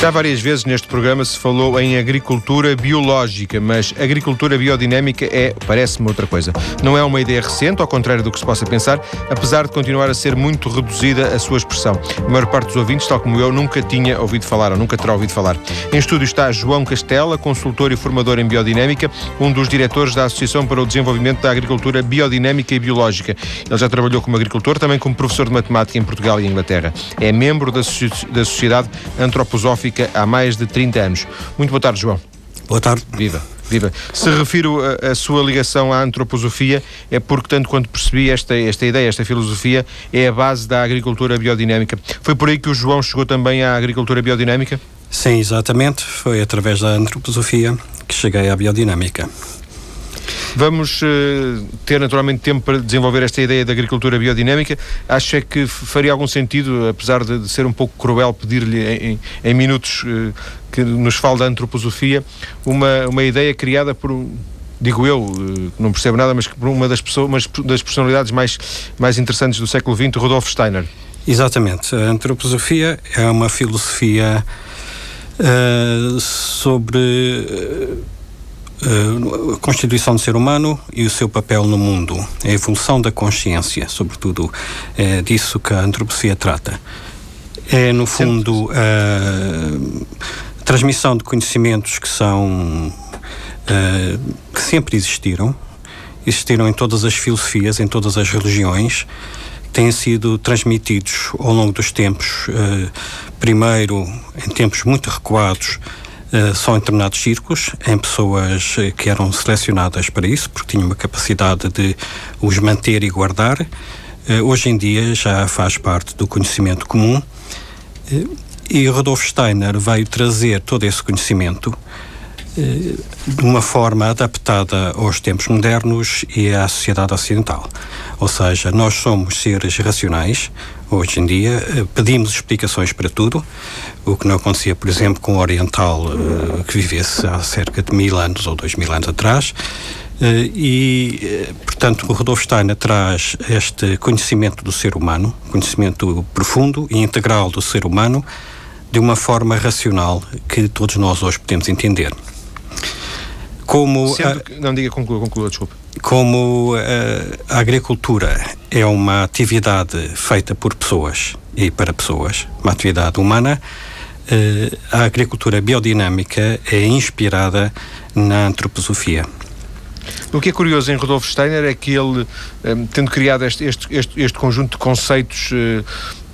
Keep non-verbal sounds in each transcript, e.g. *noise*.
Já várias vezes neste programa se falou em agricultura biológica, mas agricultura biodinâmica é, parece-me, outra coisa. Não é uma ideia recente, ao contrário do que se possa pensar, apesar de continuar a ser muito reduzida a sua expressão. A maior parte dos ouvintes, tal como eu, nunca tinha ouvido falar ou nunca terá ouvido falar. Em estúdio está João Castela, consultor e formador em biodinâmica, um dos diretores da Associação para o Desenvolvimento da Agricultura Biodinâmica e Biológica. Ele já trabalhou como agricultor, também como professor de matemática em Portugal e Inglaterra. É membro da, da Sociedade Antroposófica há mais de 30 anos. Muito boa tarde, João. Boa tarde. Viva. Viva. Se refiro a, a, sua ligação à antroposofia, é porque, tanto quanto percebi, esta, esta ideia, esta filosofia, é a base da agricultura biodinâmica. Foi por aí que o João chegou também à agricultura biodinâmica? Sim, exatamente. Foi através da antroposofia que cheguei à biodinâmica. Vamos uh, ter naturalmente tempo para desenvolver esta ideia da agricultura biodinâmica. Acho é que faria algum sentido, apesar de, de ser um pouco cruel pedir-lhe em, em, minutos uh, que nos fale da antroposofia, uma, uma ideia criada por digo eu, eh, não percebo nada, mas por uma das, pessoas, uma das personalidades mais, mais interessantes do século XX, Rudolf Steiner. Exatamente. A antroposofia é uma filosofia uh, sobre uh, a constituição do ser humano e o seu papel no mundo, a evolução da consciência, sobretudo é disso que a antroposia trata. É, no fundo, a transmissão de conhecimentos que são que sempre existiram, existiram em todas as filosofias, em todas as religiões, têm sido transmitidos ao longo dos tempos, primeiro em tempos muito recuados só em determinados círculos, em pessoas eh, que eram selecionadas para isso, porque tinham uma capacidade de os manter e guardar. Uh, hoje em dia já faz parte do conhecimento comum. E Rodolfo Steiner veio trazer todo esse conhecimento de uma forma adaptada aos tempos modernos e à sociedade ocidental. Ou seja, nós somos seres racionais, hoje em dia, pedimos explicações para tudo, o que não acontecia, por exemplo, com o oriental uh, que vivesse há cerca de mil anos ou dois mil anos atrás. E, portanto, o Rodolfo Steiner traz este conhecimento do ser humano, conhecimento profundo e integral do ser humano, de uma forma racional que todos nós hoje podemos entender. Como que, não diga, conclua, conclua, desculpe. Como a agricultura é uma atividade feita por pessoas e para pessoas, uma atividade humana, uh, a agricultura biodinâmica é inspirada na antroposofia. O que é curioso em Rodolfo Steiner é que ele, eh, tendo criado este, este, este, este, conjunto de conceitos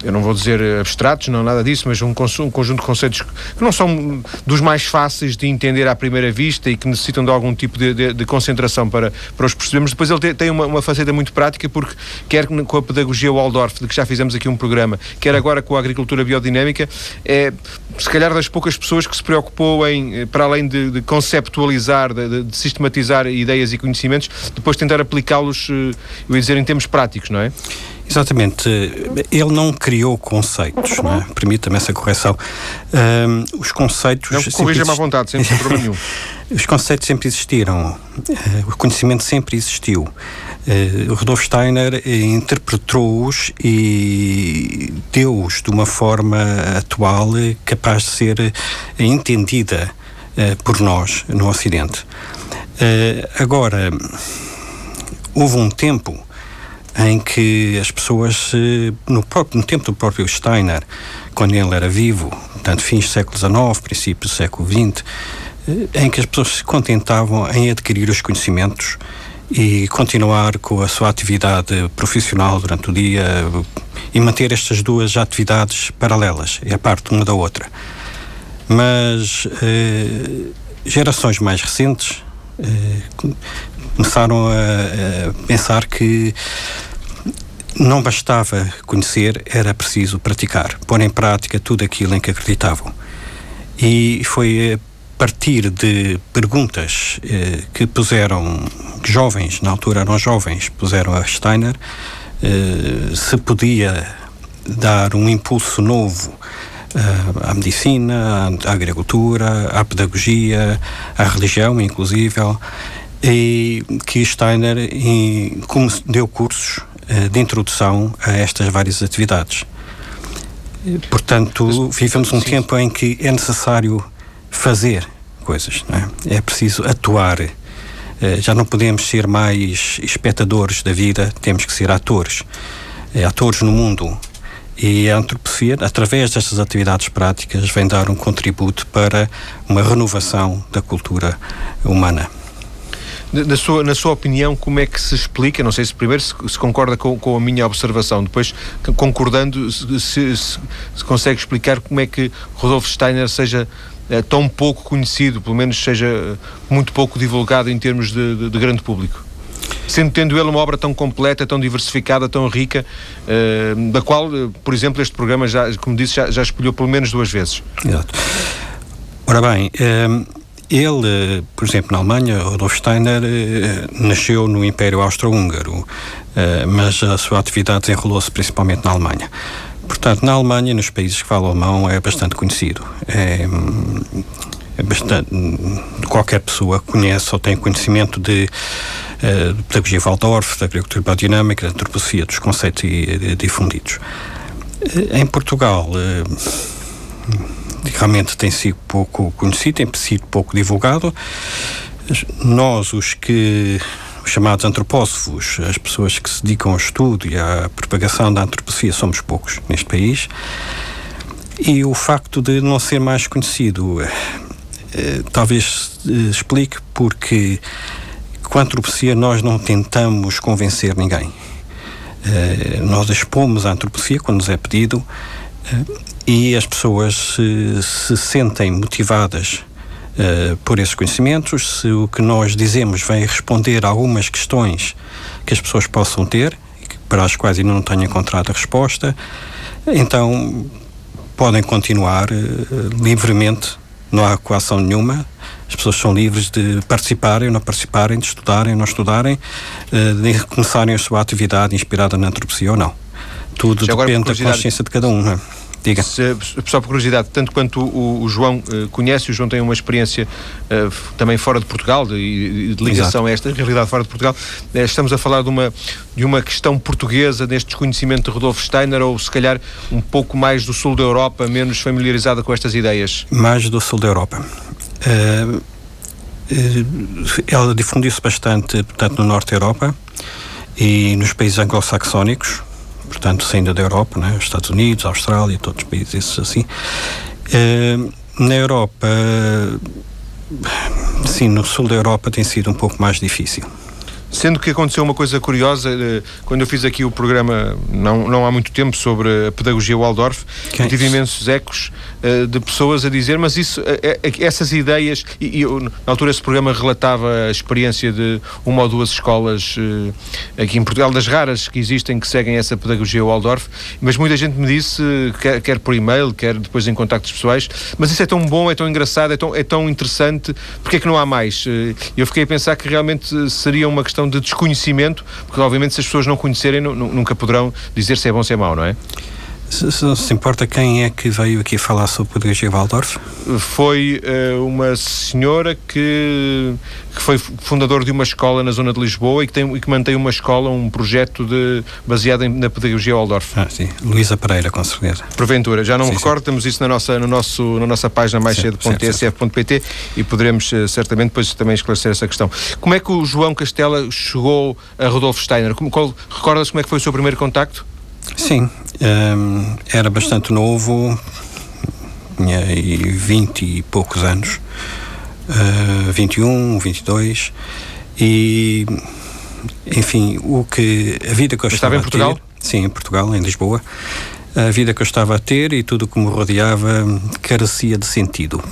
eu não vou dizer abstratos, não nada disso, mas um, um, conjunto de conceitos que não são dos mais fáceis de entender à primeira vista e que necessitam de algum tipo de, de, de concentração para, para os percebermos. Depois ele tem uma, uma faceta muito prática, porque quer com a pedagogia Waldorf, de que já fizemos aqui um programa, quer agora com a agricultura biodinâmica, é se calhar das poucas pessoas que se preocupou em, para além de, de conceptualizar, de, de, sistematizar ideias e conhecimentos, depois tentar aplicá-los, eh, eu ia dizer, em termos práticos, não é? Exatamente. Ele não criou conceitos, não é? Permita-me essa correção. Um, os conceitos. Não, corrija-me à vontade, sem problema *laughs* nenhum. os conceitos sempre existiram. Uh, o conhecimento sempre existiu. Uh, Rudolf Steiner interpretou-os e deu-os de uma forma atual capaz de ser entendida uh, por nós no Ocidente. agora, houve um tempo em que as pessoas, no, próprio, no tempo do próprio Steiner, quando ele era vivo, portanto, fins do século XIX, princípios do século XX, eh, em que as pessoas se contentavam em adquirir os conhecimentos e continuar com a sua atividade profissional durante o dia e manter estas duas atividades paralelas, é a parte uma da outra. Mas eh, gerações mais recentes eh, começaram a, a pensar que não bastava conhecer, era preciso praticar, pôr em prática tudo aquilo em que acreditavam. E foi a partir de perguntas eh, que puseram, jovens, na altura eram jovens, puseram a Steiner, eh, se podia dar um impulso novo uh, à medicina, à, à, agricultura, à pedagogia, à religião, inclusive, e que Steiner em, deu cursos uh, de introdução a estas várias atividades. Portanto, vivemos um tempo em que é necessário fazer coisas, é? É preciso atuar. Eh, já não podemos ser mais espectadores da vida, temos que ser atores. É, atores no mundo. E a antroposofia, através destas atividades práticas, vem dar um contributo para uma renovação da cultura humana. Na sua, na sua opinião, como é que se explica? Não sei se primeiro se, se concorda com, com, a minha observação, depois, concordando, se, se, se, consegue explicar como é que Rodolfo Steiner seja é, tão pouco conhecido, pelo menos seja eh, muito pouco divulgado em termos de, de, de grande público? Sendo tendo ele uma obra tão completa, tão diversificada, tão rica, uh, da qual, por exemplo, este programa, já, como disse, já, já espelhou pelo menos duas vezes. Exato. Ora bem, ele, por exemplo, na Alemanha, Rudolf Steiner nasceu no Império Austro-Húngaro, mas a sua atividade desenrolou-se principalmente na Alemanha. Portanto, na Alemanha, nos países que falam alemão, é bastante conhecido. É, é bastante, qualquer pessoa conhece ou tem conhecimento de, uh, de pedagogia Waldorf, da agricultura biodinâmica, da antroposofia, dos conceitos difundidos. Eh, em Portugal, realmente tem sido pouco conhecido, tem sido pouco divulgado. Nós, os que os chamados antropósofos, as pessoas que se dedicam ao estudo e à propagação da antroposofia, somos poucos neste país. E o facto de não ser mais conhecido eh, talvez eh, explique porque com a antroposofia nós não tentamos convencer ninguém. Eh, nós expomos a antroposofia quando nos é pedido e as pessoas se, se sentem motivadas uh, por esses conhecimentos, se o que nós dizemos vem responder a algumas questões que as pessoas possam ter, para as quais ainda não tenho encontrado a resposta, então podem continuar uh, livremente, não há coação nenhuma, as pessoas são livres de participarem ou não participarem, de estudarem ou não estudarem, uh, de começarem a sua atividade inspirada na antroposia ou não. Tudo Já depende da consciência de cada um. Não é? Diga. Se, só por curiosidade, tanto quanto o, o João uh, conhece, o João tem uma experiência uh, também fora de Portugal, de, de ligação Exato. a esta realidade fora de Portugal. Uh, estamos a falar de uma, de uma questão portuguesa neste desconhecimento de Rodolfo Steiner ou se calhar um pouco mais do sul da Europa, menos familiarizada com estas ideias? Mais do sul da Europa. ela difundiu-se bastante, portanto, no norte da Europa e nos países anglo-saxónicos, portanto, saindo da Europa, né? Estados Unidos, Austrália, todos os países assim. Uh, na Europa, sim, no sul da Europa tem sido um pouco mais difícil. Sendo que aconteceu uma coisa curiosa, eh, quando eu fiz aqui o programa, não, não há muito tempo, sobre a pedagogia Waldorf, é tive imensos ecos uh, de pessoas a dizer, mas isso, uh, essas ideias, e, e eu, na altura esse programa relatava a experiência de uma ou duas escolas aqui em Portugal, das raras que existem que seguem essa pedagogia Waldorf, mas muita gente me disse, quer, quer por e-mail, quer depois em contactos pessoais, mas isso é tão bom, é tão engraçado, é tão, é tão interessante, porque é que não há mais? Eu fiquei a pensar que realmente seria uma questão de desconhecimento, porque obviamente se as pessoas não conhecerem nunca poderão dizer se é bom ou se é mau, não é? Se, se, se importa, quem é que veio aqui falar sobre pedagogia Waldorf? Foi uh, uma senhora que, que foi fundador de uma escola na zona de Lisboa e que, tem, e que mantém uma escola, um projeto de, baseado em, na pedagogia Waldorf. Ah, sim. Luísa Pereira, com certeza. Porventura, já não sim, recordo, sim. temos isso na nossa, no nosso, na nossa página mais cedo.tsf.pt e poderemos uh, certamente depois também esclarecer essa questão. Como é que o João Castela chegou a Rodolfo Steiner? Recordas como é que foi o seu primeiro contacto? Sim, um, era bastante novo, tinha aí 20 e poucos anos, uh, 21, 22, e enfim, o que a vida que eu estava, estava em Portugal? Ter, sim, em Portugal, em Lisboa, a vida que eu estava a ter e tudo o que me rodeava carecia de sentido.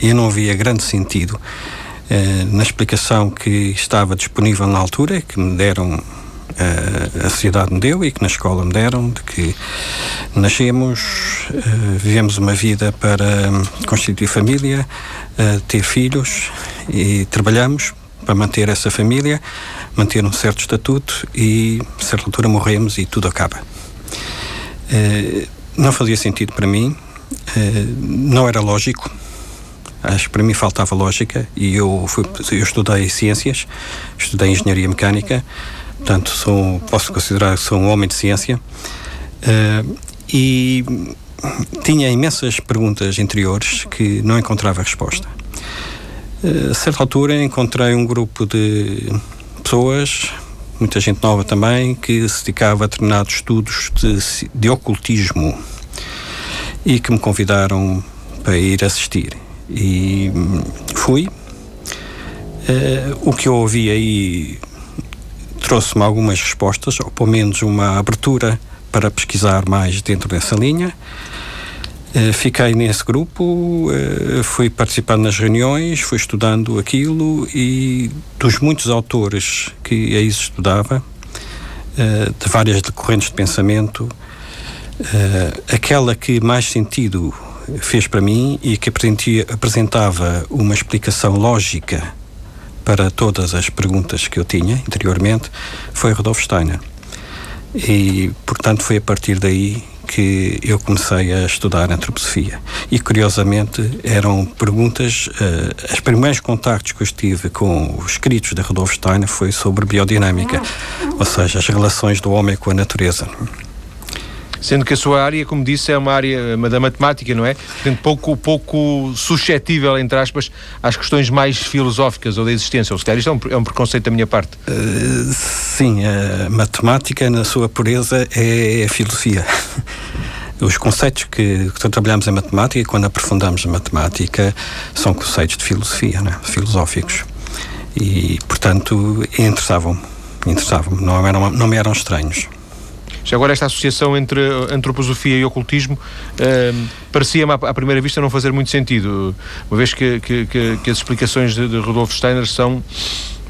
Eu não via grande sentido uh, na explicação que estava disponível na altura, que me deram a sociedade me deu e que na escola me deram, de que nascemos, uh, vivemos uma vida para constituir família, uh, ter filhos e trabalhamos para manter essa família, manter um certo estatuto e, a certa altura, morremos e tudo acaba. Não fazia sentido para mim, não era lógico, acho que para mim faltava lógica e eu, fui, eu estudei ciências, estudei engenharia mecânica, portanto sou, posso considerar que sou um homem de ciência uh, e tinha imensas perguntas interiores que não encontrava resposta. Uh, a certa altura encontrei um grupo de pessoas, muita gente nova também, que se dedicava a determinados estudos de, de ocultismo e que me convidaram para ir assistir. E fui. Uh, o que eu ouvi aí trouxe-me algumas respostas, ou pelo menos uma abertura para pesquisar mais dentro dessa linha. Uh, fiquei nesse grupo, uh, fui participando nas reuniões, fui estudando aquilo e dos muitos autores que aí estudava, uh, de várias correntes de pensamento, aquela que mais sentido fez para mim e que apresentava uma explicação lógica para todas as perguntas que eu tinha interiormente foi Rudolf Steiner. E, portanto, foi a partir daí que eu comecei a estudar antroposofia. E, curiosamente, eram perguntas. Uh, os primeiros contactos que eu tive com os escritos de Rudolf Steiner foi sobre biodinâmica, ou seja, as relações do homem com a natureza sendo que a sua área, como disse, é uma área da matemática, não é? Portanto, pouco, pouco suscetível, entre aspas, às questões mais filosóficas ou da existência. Ou se calhar isto é um, é um preconceito da minha parte. Uh, sim, a matemática, na sua pureza, é a filosofia. *laughs* Os conceitos que, que trabalhamos em matemática, quando aprofundamos na matemática, são conceitos de filosofia, né? filosóficos. E, portanto, interessavam-me. Interessavam-me, não, não me eram estranhos. Já agora esta associação entre antroposofia e ocultismo uh, parecia-me à, primeira vista não fazer muito sentido, uma vez que, que, que, que as explicações de, de Rudolf Steiner são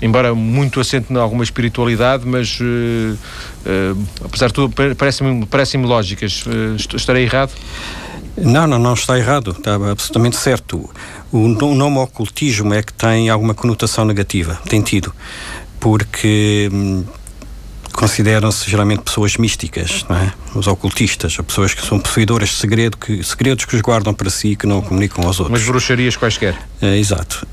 embora muito assente em alguma espiritualidade, mas uh, uh, apesar de tudo parecem-me parece lógicas. Uh, estarei errado? Não, não, não está errado, está absolutamente certo. O, o nome ocultismo é que tem alguma conotação negativa, tem tido, porque hum, consideram-se geralmente pessoas místicas, não é? Os ocultistas, as pessoas que são possuidoras de segredo, que, segredos que os guardam para si e que não comunicam aos outros. Mas bruxarias quaisquer. É, exato.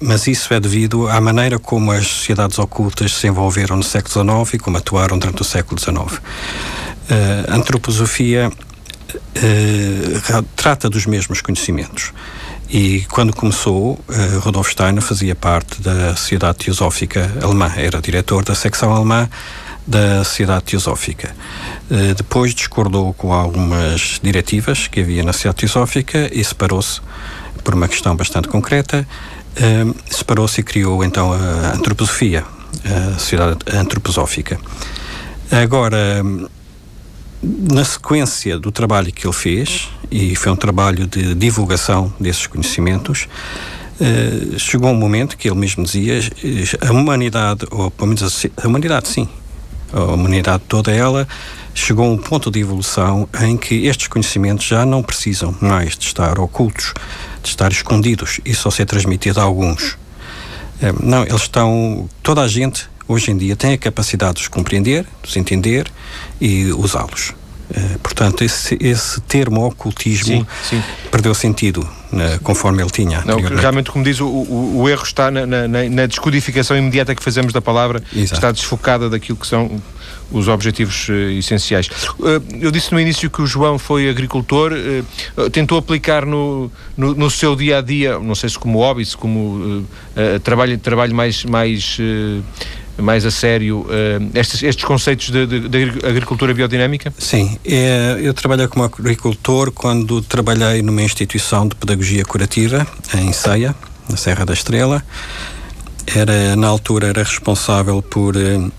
mas isso é devido à maneira como as sociedades ocultas se envolveram no século XIX e como atuaram durante o século XIX. Uh, a antroposofia uh, trata dos mesmos conhecimentos. E quando começou, uh, Rudolf Steiner fazia parte da Sociedade Teosófica Alemã, era diretor da secção alemã da Sociedade Teosófica. Uh, depois discordou com algumas diretivas que havia na Sociedade Teosófica e separou-se por uma questão bastante concreta. Uh, separou-se e criou então a antroposofia, a Sociedade Antroposófica. Agora, na sequência do trabalho que ele fez, e foi um trabalho de divulgação desses conhecimentos, uh, chegou um momento que ele mesmo dizia a humanidade, ou pelo menos a, a humanidade, sim, a humanidade toda ela, chegou a um ponto de evolução em que estes conhecimentos já não precisam mais de estar ocultos, de estar escondidos e só ser transmitido a alguns. Uh, não, eles estão. Toda a gente hoje em dia tem a capacidade de os compreender, de os entender e usá-los. Uh, portanto, esse, esse termo ocultismo sim, sim. perdeu sentido né, conforme ele tinha. Não, realmente, como diz, o, o, o erro está na, na, na, descodificação imediata que fazemos da palavra, Exato. está desfocada daquilo que são os objetivos uh, essenciais. Uh, eu disse no início que o João foi agricultor, tentou aplicar no, no, no, seu dia a dia, não sei se como hobby, se como trabalho, trabalho mais. mais mais a sério uh, estes, estes conceitos de, de, de, agricultura biodinâmica? Sim, é, eu trabalhei como agricultor quando trabalhei numa instituição de pedagogia curativa em Ceia, na Serra da Estrela. Era, na altura era responsável por uh,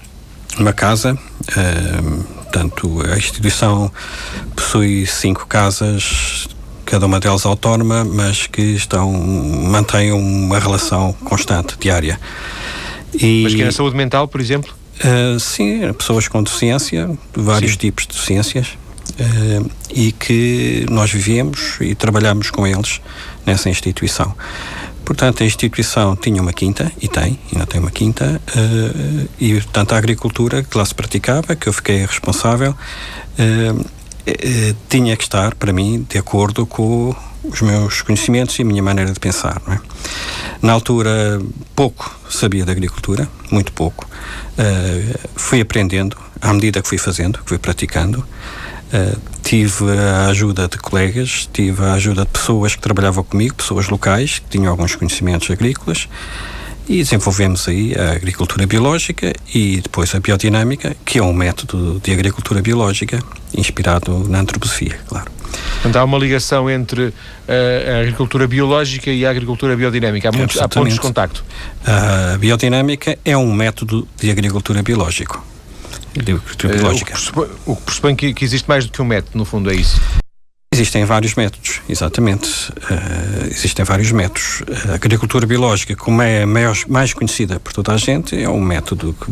uma casa, uh, portanto a instituição possui cinco casas cada uma delas autónoma, mas que estão mantêm uma relação constante, diária. E, Mas que é na saúde mental, por exemplo? Uh, sim, pessoas com deficiência, vários sim. tipos de deficiências, uh, e que nós vivemos e trabalhamos com eles nessa instituição. Portanto, a instituição tinha uma quinta, e tem, ainda tem uma quinta, uh, e portanto a agricultura que lá se praticava, que eu fiquei responsável, tinha que estar, para mim, de acordo com os meus conhecimentos e a minha maneira de pensar. É? Na altura, pouco sabia da agricultura, muito pouco. Uh, fui aprendendo à medida que fui fazendo, que fui praticando. Uh, tive a ajuda de colegas, tive a ajuda de pessoas que trabalhavam comigo, pessoas locais, que tinham alguns conhecimentos agrícolas, e desenvolvemos aí a agricultura biológica e depois a biodinâmica, que é um método de agricultura biológica inspirado na antroposofia, claro. Portanto, há uma ligação entre uh, a agricultura biológica e a agricultura biodinâmica. Há, muitos, há pontos de contacto. A biodinâmica é um método de agricultura biológico. De agricultura uh, biológica. O que pressupõe, o que, pressupõe que, que existe mais do que um método, no fundo, é isso? Existem vários métodos, exatamente. Uh, existem vários métodos. A agricultura biológica, como é a maior, mais conhecida por toda a gente, é um método que.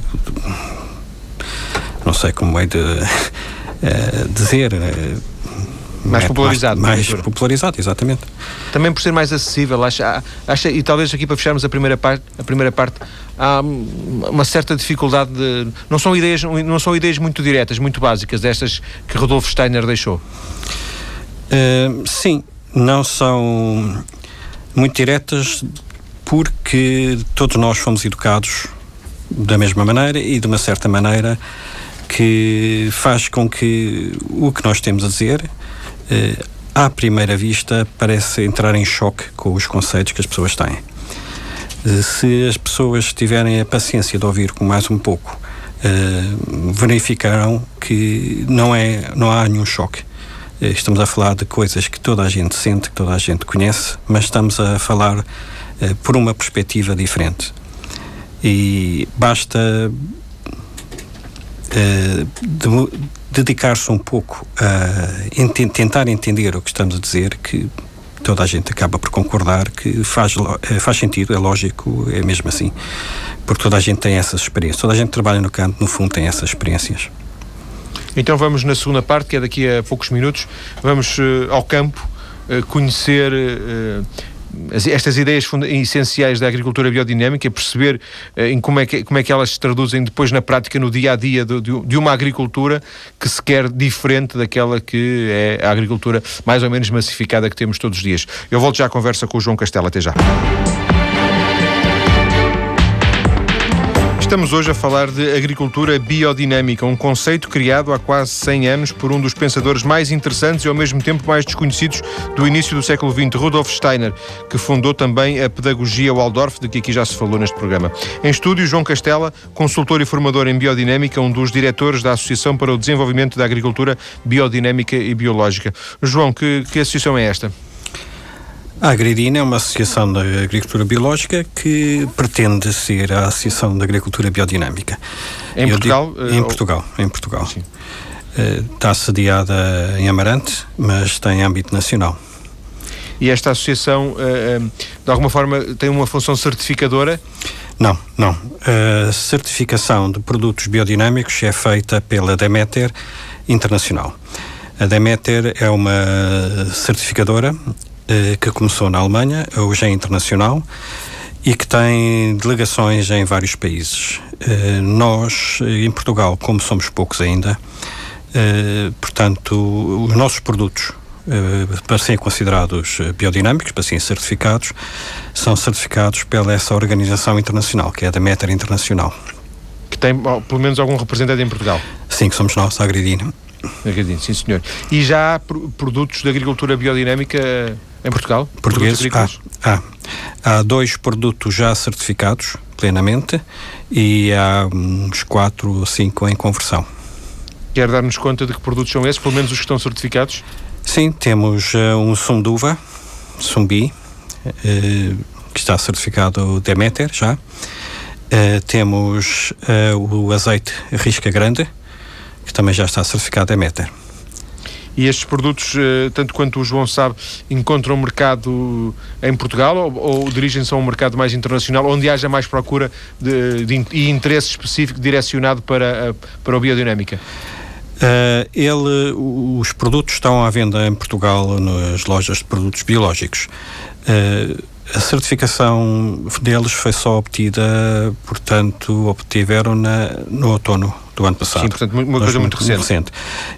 Não sei como é de uh, *laughs* dizer. Uh, mais popularizado. Mais, mais popularizado, exatamente. Também por ser mais acessível, acha, acha, e talvez aqui para fecharmos a primeira parte, a primeira parte há uma certa dificuldade de. Não são ideias, não são ideias muito diretas, muito básicas, destas que Rodolfo Steiner deixou. Uh, sim, não são muito diretas porque todos nós fomos educados da mesma maneira e de uma certa maneira que faz com que o que nós temos a dizer eh, à primeira vista, parece entrar em choque com os conceitos que as pessoas têm. Eh, se as pessoas tiverem a paciência de ouvir com mais um pouco, eh, verificarão que não, é, não há nenhum choque. Estamos a falar de coisas que toda a gente sente, que toda a gente conhece, mas estamos a falar por uma perspectiva diferente. E basta de, dedicar-se um pouco a ent tentar entender o que estamos a dizer, que toda a gente acaba por concordar que faz, eh, faz sentido, é lógico, é mesmo assim. Porque toda a gente tem essas experiências. Toda a gente que trabalha no campo, no fundo, tem essas experiências. Então vamos na segunda parte, que é daqui a poucos minutos. Vamos uh, ao campo uh, conhecer uh, estas ideias essenciais da agricultura biodinâmica, perceber em como, é que, como é que elas se traduzem depois na prática, no dia a dia de, de uma agricultura que se quer diferente daquela que é a agricultura mais ou menos massificada que temos todos os dias. Eu volto já à conversa com o João Castelo. Até já. Estamos hoje a falar de agricultura biodinâmica, um conceito criado há quase 100 anos por um dos pensadores mais interessantes e ao mesmo tempo mais desconhecidos do início do século XX, Rudolf Steiner, que fundou também a pedagogia Waldorf, de que aqui já se falou neste programa. Em estúdio, João Castela, consultor e formador em biodinâmica, um dos diretores da Associação para o Desenvolvimento da Agricultura Biodinâmica e Biológica. João, que, que associação é esta? A Agridina é uma associação da agricultura biológica que pretende ser a Associação da Agricultura Biodinâmica. Em Eu Portugal? Digo, em uh, Portugal, em Portugal. Sim. Uh, está sediada em Amarante, mas tem âmbito nacional. E esta associação, uh, de alguma forma, tem uma função certificadora? Não, não. A certificação de produtos biodinâmicos é feita pela Demeter Internacional. A Demeter é uma certificadora eh, que começou na Alemanha, hoje é internacional e que tem delegações em vários países. Eh, nós, em Portugal, como somos poucos ainda, eh, portanto, os nossos produtos para serem considerados biodinâmicos, para serem certificados, são certificados pela essa organização internacional, que é a Demeter Internacional. Que tem pelo menos algum representante em Portugal? Sim, que somos nós, a Agridina. Agridina, sim senhor. E já há produtos de agricultura biodinâmica em Portugal? Portugueses? Há, há. há dois produtos já certificados plenamente e há uns quatro ou cinco em conversão. Quer dar-nos conta de que produtos são esses, pelo menos os que estão certificados? Sim, temos uh, um sumo de uva, Sumbi, uh, que está certificado Demeter já. Uh, temos o azeite Risca Grande, que também já está certificado Demeter. E estes produtos, eh, tanto quanto o João sabe, encontram mercado em Portugal ou, ou dirigem-se a um mercado mais internacional, onde haja mais procura de, de, e interesse específico direcionado para, para a biodinâmica? Uh, ele, os produtos estão à venda em Portugal nas lojas de produtos biológicos. Uh, a certificação deles foi só obtida, portanto, obtiveram na, no outono do ano passado. Sim, portanto, uma coisa muito, recente. recente.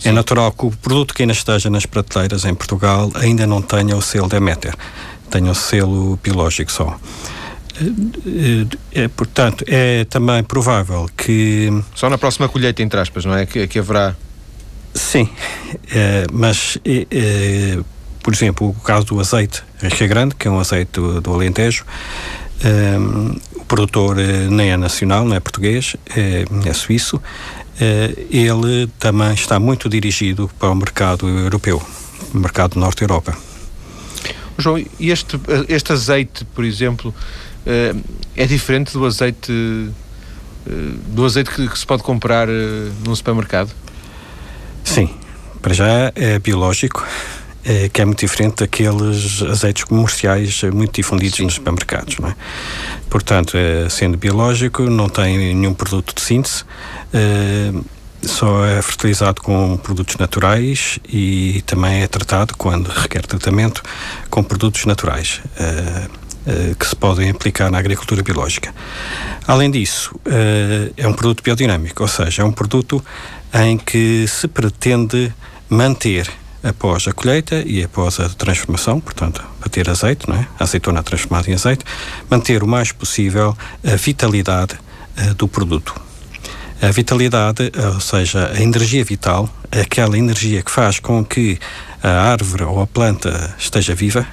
É natural que o produto que ainda esteja nas prateleiras em Portugal ainda não tenha o selo Demeter, tenha o selo biológico só. É, portanto, é também provável que. Só na próxima colheita, entre aspas, não é? Que, que haverá Sim, é, mas é, por exemplo, o caso do azeite Risca Grande, que é um azeite do, do Alentejo, um, o produtor nem é nacional, não é português, é, é suíço, ele também está muito dirigido para o mercado europeu, o mercado Norte Europa. João, este, este azeite, por exemplo, é diferente do azeite do azeite que, que se pode comprar num supermercado? Sim, para já é biológico, é, que é muito diferente daqueles azeites comerciais muito difundidos Sim. nos supermercados. Não é? Portanto, é, sendo biológico, não tem nenhum produto de síntese, só é fertilizado com produtos naturais e também é tratado, quando requer tratamento, com produtos naturais. Que se podem aplicar na agricultura biológica. Além disso, é um produto biodinâmico, ou seja, é um produto em que se pretende manter após a colheita e após a transformação, portanto, para ter azeite, não é? a azeitona transformada em azeite, manter o mais possível a vitalidade uh, do produto. A vitalidade, ou seja, a energia vital, aquela energia que faz com que a árvore ou a planta esteja viva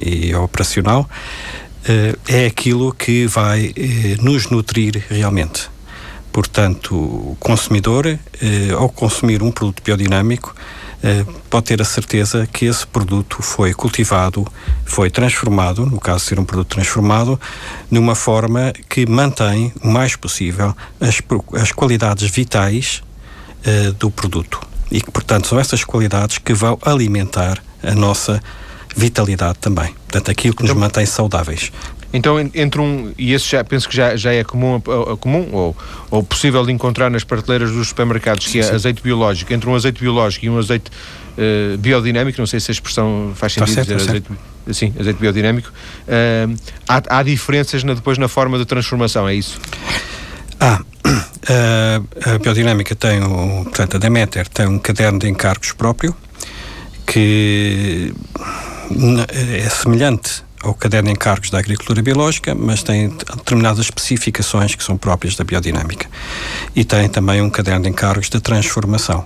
e operacional, uh, é aquilo que vai uh, nos nutrir realmente. Portanto, o consumidor, ao consumir um produto biodinâmico, pode ter a certeza que esse produto foi cultivado, foi transformado, no caso de ser um produto transformado, numa forma que mantém o mais possível as, as qualidades vitais eh, do produto. E que, portanto, são essas qualidades que vão alimentar a nossa vitalidade também. Portanto, aquilo que nos então, mantém saudáveis. Então, entre um, e esse já penso que já, já é comum, comum ou, ou possível de encontrar nas prateleiras dos supermercados, que é sim. azeite biológico, entre um azeite biológico e um azeite uh, biodinâmico, não sei se a expressão faz sentido certo, dizer azeite, sim, azeite biodinâmico, uh, há, há, diferenças na, depois na forma de transformação, é isso? Ah, a, *clears throat* a biodinâmica tem, o, portanto, a Demeter tem um caderno de encargos próprio que é semelhante ao caderno de encargos da agricultura biológica, mas tem determinadas especificações que são próprias da biodinâmica. E tem também um caderno de encargos de transformação.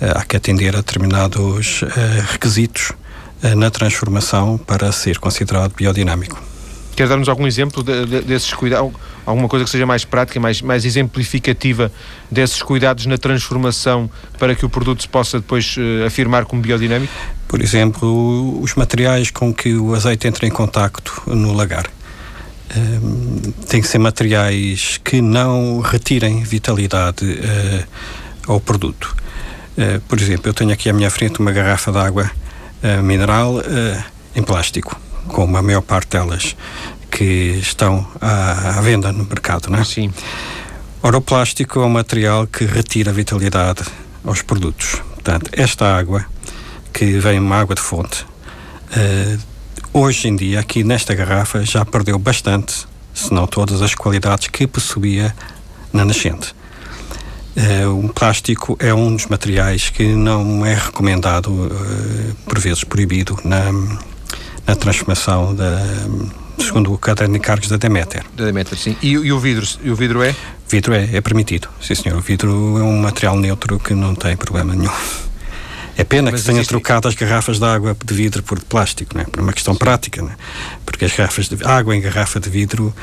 Uh, há que atender a determinados uh, requisitos uh, na transformação para ser considerado biodinâmico. Quer dar-nos algum exemplo de, de, desses cuidados? Alguma coisa que seja mais prática, mais, mais exemplificativa desses cuidados na transformação para que o produto se possa depois uh, afirmar como biodinâmico? Por exemplo, os materiais com que o azeite entra em contacto no lagar. Um, tem que ser materiais que não retirem vitalidade uh, ao produto. Uh, por exemplo, eu tenho aqui à minha frente uma garrafa de água mineral em plástico como a maior parte delas que estão à, à venda no mercado, não é? Sim. Ora, o plástico é um material que retira vitalidade aos produtos. Portanto, esta água, que vem uma água de fonte, uh, hoje em dia, aqui nesta garrafa, já perdeu bastante, se não todas as qualidades que possuía na nascente. Uh, um plástico é um dos materiais que não é recomendado, uh, por vezes proibido, na, na transformação da segundo o caderno de encargos da Demeter. Da Demeter, sim. E, e, o vidro? E o vidro é? O vidro é, é permitido, sim senhor. O vidro é um material neutro que não tem problema nenhum. É pena Mas que se tenha existe... trocado as garrafas de água de vidro por de plástico, né? por uma questão prática, né? porque as garrafas de água em garrafa de vidro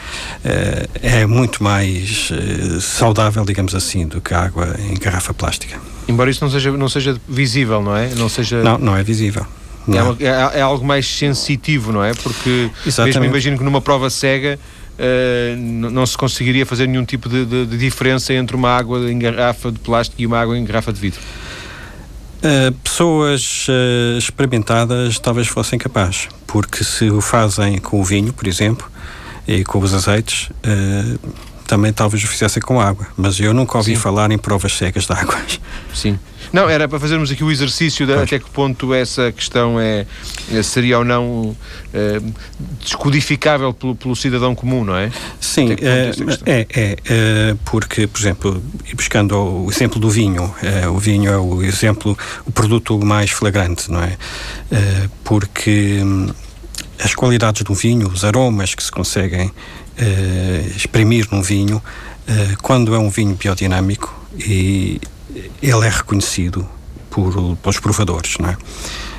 eh, é muito mais eh, saudável, digamos assim, do que a água em garrafa plástica. Embora isso não seja, não seja visível, não é? Não, seja... não, não é visível. É, é, é, algo mais sensitivo, não é? Porque Exatamente. mesmo imagino que numa prova cega uh, não se conseguiria fazer nenhum tipo de, de, de, diferença entre uma água em garrafa de plástico e uma água em garrafa de vidro. Uh, pessoas uh, experimentadas talvez fossem capazes, porque se o fazem com o vinho, por exemplo, e com os azeites, também talvez o fizessem com água. Mas eu nunca ouvi Sim. falar em provas cegas de água. Sim. Não, era para fazermos aqui o exercício de até que ponto essa questão é, é seria ou não é, descodificável pelo, pelo, cidadão comum, não é? Sim, é, é, é, é, porque, por exemplo, buscando o exemplo do vinho, o vinho é o exemplo, o produto mais flagrante, não é? é porque hum, as qualidades do vinho, os aromas que se conseguem exprimir num vinho, quando é um vinho biodinâmico e ele é reconhecido por, pelos provadores, não é?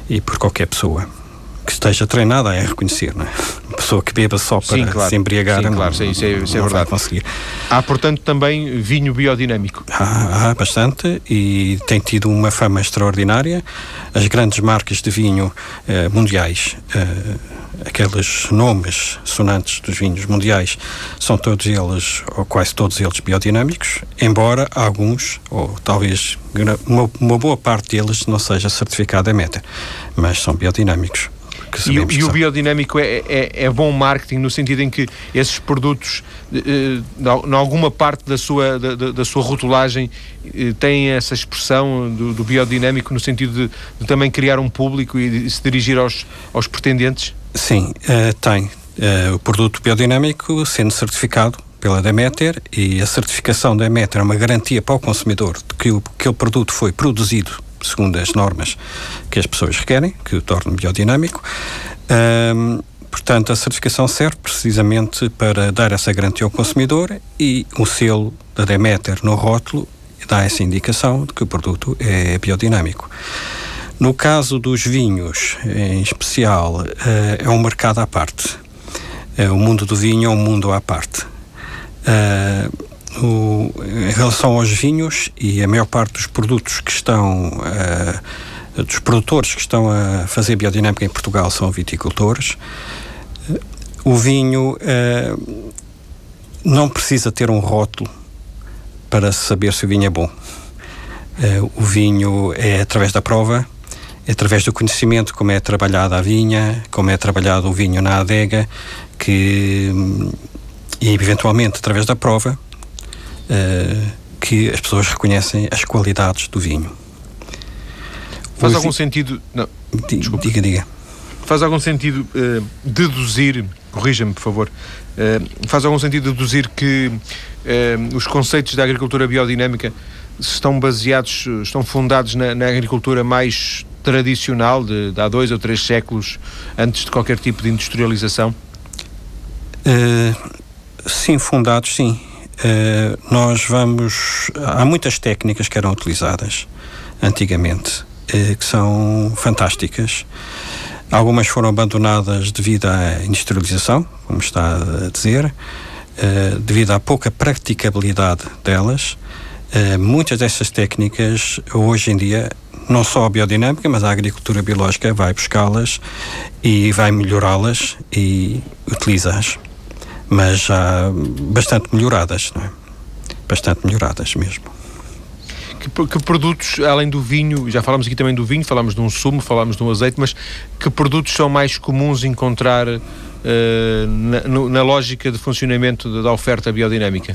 E por qualquer pessoa que esteja treinada a reconhecer, não é? Uma pessoa que beba só para sim, claro. se embriagar, sim, não, claro, sim, isso é, isso é verdade. conseguir. Há, portanto, também vinho biodinâmico. Há, há, bastante e tem tido uma fama extraordinária. As grandes marcas de vinho eh, mundiais, eh, aqueles nomes sonantes dos vinhos mundiais, são todos eles, ou quase todos eles, biodinâmicos, embora alguns, ou talvez uma, uma boa parte deles, não seja certificada meta, mas são biodinâmicos. E, e, o biodinâmico é, é, é, bom marketing no sentido em que esses produtos, eh, em alguma parte da sua, da, da sua rotulagem, eh, têm essa expressão do, do biodinâmico no sentido de, de, também criar um público e se dirigir aos, aos pretendentes? Sim, uh, tem. Uh, o produto biodinâmico sendo certificado pela Demeter e a certificação da Demeter é uma garantia para o consumidor de que o, aquele produto foi produzido segundo as normas que as pessoas requerem, que o tornem biodinâmico. Um, portanto, a certificação serve precisamente para dar essa garantia ao consumidor e o selo da Demeter no rótulo dá essa indicação de que o produto é biodinâmico. No caso dos vinhos, em especial, eh, é um mercado à parte. Eh, o mundo do vinho é um mundo à parte. Eh, o, em relação aos vinhos e a maior parte dos produtos que estão, uh, dos produtores que estão a fazer biodinâmica em Portugal são viticultores. O vinho uh, não precisa ter um rótulo para saber se o vinho é bom. o vinho é através da prova, é através do conhecimento como é trabalhada a vinha, como é trabalhado o vinho na adega, que e eventualmente através da prova uh, que as pessoas reconhecem as qualidades do vinho. Faz algum sentido. Não, desculpa. Diga, diga. Faz algum sentido uh, deduzir, corrija-me por favor, uh, faz algum sentido deduzir que os conceitos da agricultura biodinâmica estão baseados, estão fundados na, na agricultura mais tradicional de, de, há dois ou três séculos antes de qualquer tipo de industrialização? Uh, sim, fundados, sim. Uh, nós vamos. Há muitas técnicas que eram utilizadas antigamente uh, que são fantásticas. Algumas foram abandonadas devido à industrialização, como está a dizer, uh, devido à pouca praticabilidade delas. muitas dessas técnicas, hoje em dia, não só a biodinâmica, mas a agricultura biológica vai buscá-las e vai melhorá-las e utiliza-as mas já bastante melhoradas, não é? Bastante melhoradas mesmo. Que, que, produtos, além do vinho, já falamos aqui também do vinho, falamos de um sumo, falamos de um azeite, mas que produtos são mais comuns encontrar uh, na, no, na, lógica de funcionamento da oferta biodinâmica?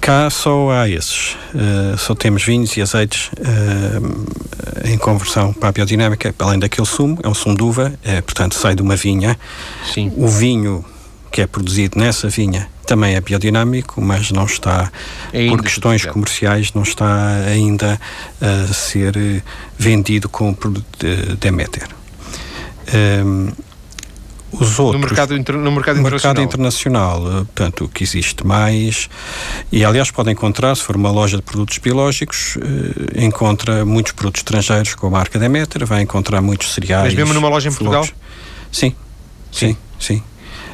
Cá só há esses. Uh, só temos vinhos e azeites uh, em conversão para a biodinâmica, além daquele sumo, é um sumo de uva, é, portanto sai de uma vinha. Sim. O vinho que é produzido nessa vinha também é biodinâmico, mas não está, ainda por questões comerciais, não está ainda a ser vendido com o produto de Demeter. Um, os outros, no mercado, no mercado mercado internacional, eh, portanto, o que existe mais, e aliás pode encontrar, se for uma loja de produtos biológicos, eh, encontra muitos produtos estrangeiros com a marca Demeter, vai encontrar muitos cereais. Mas mesmo numa loja em Portugal? Sim, sim, sim. sim.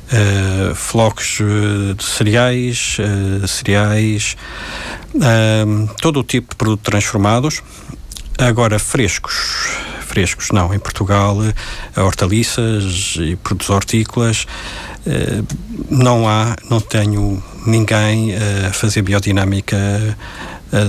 Uh, flocos eh, de cereais, uh, cereais, uh, todo o tipo de produtos transformados. Agora, frescos, frescos não, em Portugal, hortaliças e produtos hortícolas, não há, não tenho ninguém a fazer biodinâmica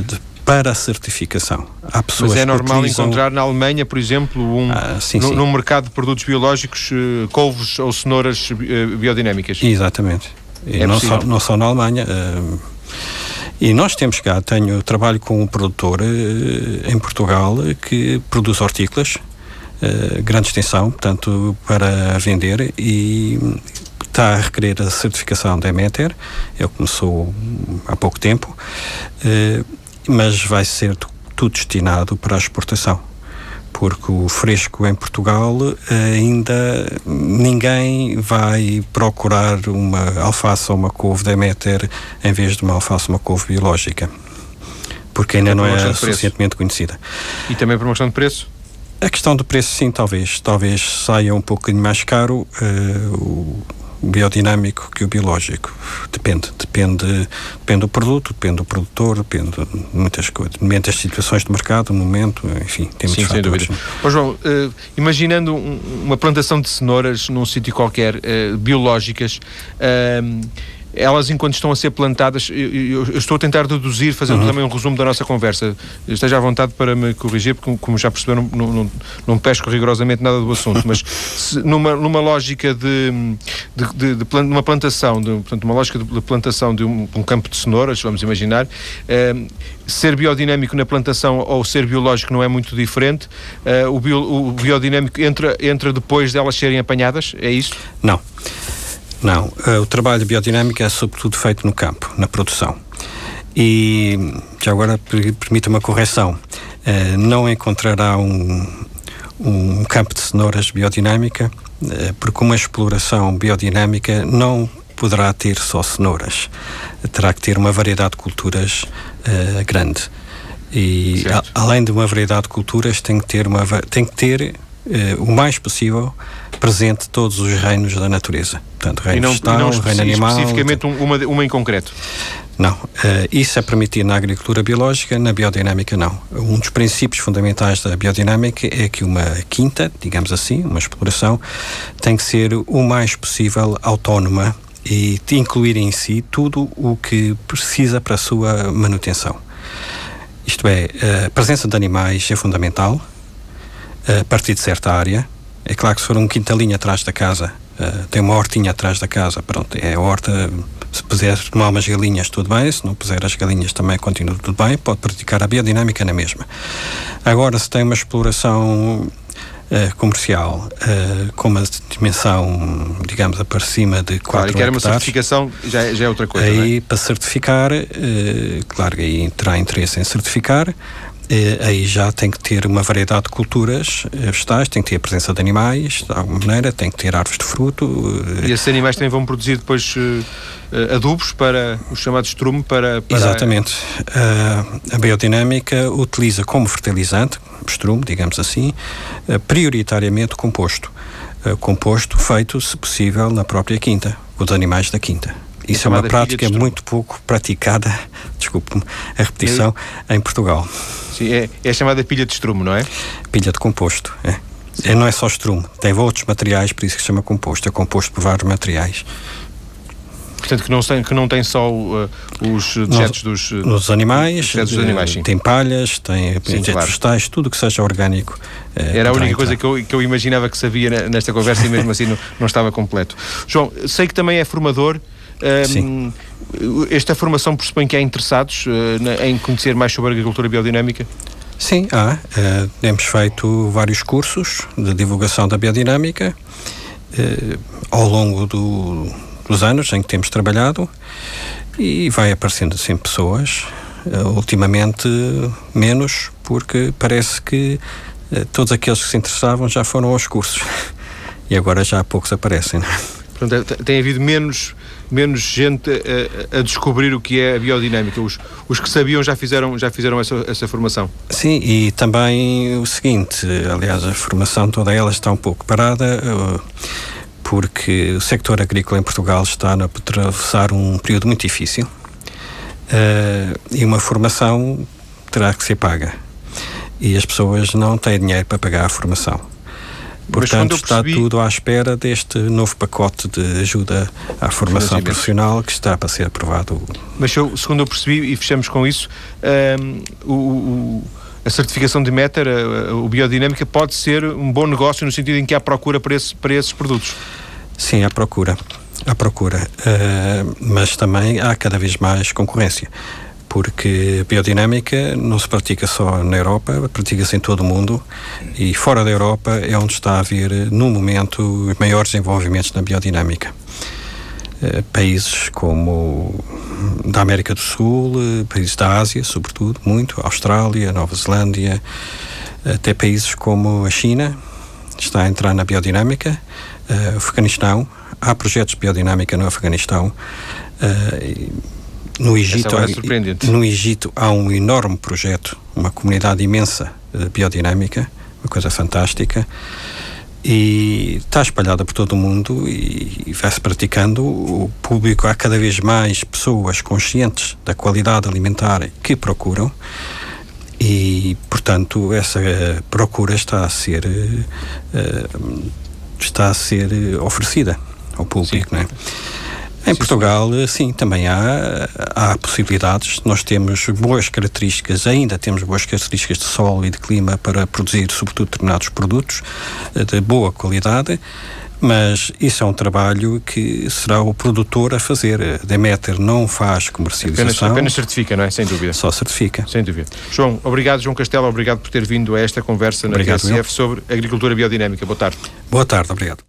de para a certificação. Há pessoas Mas é normal utilizam... encontrar na Alemanha, por exemplo, um, ah, sim, no, sim. num mercado de produtos biológicos, uh, couves ou cenouras uh, biodinâmicas. Exatamente. É não, só, não só na Alemanha. Uh, e nós temos cá, tenho trabalho com um produtor em Portugal que produz hortícolas, grande extensão, portanto, para vender e está a requerer a certificação da Emeter, ele começou há pouco tempo, mas vai ser tudo destinado para a exportação. Porque o fresco em Portugal ainda ninguém vai procurar uma alface ou uma couve Demeter em vez de uma alface ou uma couve biológica. porque ainda não é suficientemente conhecida. E também por uma questão de preço? A questão do preço, sim, talvez. Talvez saia um pouco mais caro uh, o biodinâmico que o biológico. Depende. Depende, depende do produto, depende do produtor, depende de muitas coisas. Depende das situações de mercado, no momento, enfim, tem muitos Sim, fatores. sem dúvida. Ô, João, uh, imaginando um, uma plantação de cenouras num sítio qualquer, uh, biológicas, uh, elas enquanto estão a ser plantadas, eu, eu, estou a tentar deduzir, fazendo uhum. também um resumo da nossa conversa. Esteja à vontade para me corrigir, porque como já perceberam, não, não, não pesco rigorosamente nada do assunto, mas se, numa, numa lógica de, de, de, de, uma plantação, de, portanto, uma lógica de, plantação de um, um, campo de cenouras, vamos imaginar, eh, ser biodinâmico na plantação ou ser biológico não é muito diferente. Eh, o, bio, o biodinâmico entra, entra depois delas serem apanhadas, é isso? Não. Não, uh, o trabalho de biodinâmica é sobretudo feito no campo, na produção. E já agora permita uma correção. Uh, não encontrará um, um campo de cenouras biodinâmica, uh, porque uma exploração biodinâmica não poderá ter só cenouras. Terá que ter uma variedade de culturas grande. E a, além de uma variedade de culturas, tem que ter, uma, tem que ter o mais possível presente todos os reinos da natureza. Portanto, reino não, vegetal, não reino animal. especificamente uma, uma em concreto? Não. Uh, isso é permitido na agricultura biológica, na biodinâmica não. Um dos princípios fundamentais da biodinâmica é que uma quinta, digamos assim, uma exploração, tem que ser o mais possível autónoma e incluir em si tudo o que precisa para a sua manutenção. Isto é, a presença de animais é fundamental, a partir de certa área, é claro que se for um quintalinho atrás da casa, uh, tem uma hortinha atrás da casa, pronto, é a horta. Se puser tomar umas galinhas, tudo bem. Se não puser as galinhas, também continua tudo bem. Pode praticar a biodinâmica na mesma. Agora, se tem uma exploração Uh, comercial uh, com uma dimensão, digamos, para cima de 4 claro, e quer uma certificação, já, é, já é outra coisa. Aí, é? para certificar, uh, claro que aí terá interesse em certificar, eh, aí já tem que ter uma variedade de culturas eh, vegetais, tem que ter a presença de animais, de alguma maneira, tem que ter árvores de fruto. Eh, e esses animais também vão produzir depois adubos para o chamado estrume para, para... Exatamente. a biodinâmica utiliza como fertilizante, estrume, digamos assim, prioritariamente composto. composto feito, se possível, na própria quinta, com os animais da quinta. Isso é uma prática muito pouco praticada, desculpe-me a repetição, em Portugal. Sim, é, é chamada pilha de estrume, não é? Pilha de composto, é. é. Não é só estrume, tem outros materiais, por isso que se chama composto. É composto por vários materiais. Portanto, que não tem, que não tem só uh, os dejetos dos, uh, dos animais, dos animais sim. tem palhas, tem dejetos claro. vegetais, tudo que seja orgânico. Uh, Era a única entrar. coisa que eu, que eu imaginava que sabia nesta conversa e mesmo assim não, não estava completo. João, sei que também é formador. Um, esta formação pressupõe que há interessados uh, em conhecer mais sobre a agricultura biodinâmica? Sim, há. Uh, temos feito vários cursos de divulgação da biodinâmica uh, ao longo do, dos anos em que temos trabalhado e vai aparecendo sempre pessoas, ultimamente menos, porque parece que todos aqueles que se interessavam já foram aos cursos *laughs* e agora já há poucos aparecem. Não é? Portanto, tem havido menos, menos gente a, a, descobrir o que é a biodinâmica. Os, os que sabiam já fizeram, já fizeram essa, essa formação. Sim, e também o seguinte, aliás, a formação toda ela está um pouco parada eh, porque o sector agrícola em Portugal está a atravessar um período muito difícil uh, e uma formação terá que ser paga. E as pessoas não têm dinheiro para pagar a formação. Portanto, está tudo à espera deste novo pacote de ajuda à formação profissional que está para ser aprovado. Mas eu, segundo eu percebi, e fechamos com isso, um, o, o, a certificação de Meter, o biodinâmica, pode ser um bom negócio no sentido em que há procura para, esse, para esses produtos. Sim, há procura. Há procura. Uh, mas também há cada vez mais concorrência porque a biodinâmica não se pratica só na Europa, pratica-se em todo o mundo e fora da Europa é onde está a haver, no momento, os maiores desenvolvimentos na biodinâmica. Eh, países como da América do Sul, eh, países da Ásia, sobretudo, muito, Austrália, Nova Zelândia, até países como a China, está a entrar na biodinâmica, uh, Afeganistão, há projetos de biodinâmica no Afeganistão, no Egito, é no Egito há um enorme projeto, uma comunidade imensa uh, biodinâmica, uma coisa fantástica e está espalhada por todo o mundo e, vai-se praticando. O público, há cada vez mais pessoas conscientes da qualidade alimentar que procuram e, portanto, essa procura está a ser uh, está a ser oferecida ao público, Sim. não é? Em sim, Portugal, sim. também há, há possibilidades. Nós temos boas características, ainda temos boas características de solo e de clima para produzir, sobretudo, determinados produtos eh, de boa qualidade mas isso é um trabalho que será o produtor a fazer. A Demeter não faz comercialização. Apenas, apenas, certifica, não é? Sem dúvida. Só certifica. Sem dúvida. João, obrigado, João Castelo, obrigado por ter vindo a esta conversa obrigado, na TSF sobre agricultura biodinâmica. Boa tarde. Boa tarde, obrigado.